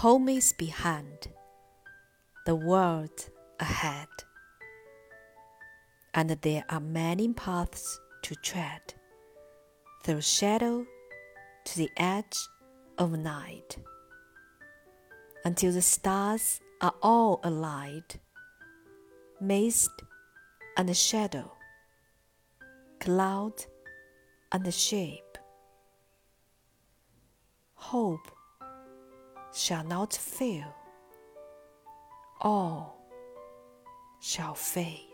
Home is behind, the world ahead, and there are many paths to tread through shadow to the edge of night until the stars are all allied mist and shadow, cloud and shape. Hope shall not fail, all shall fade.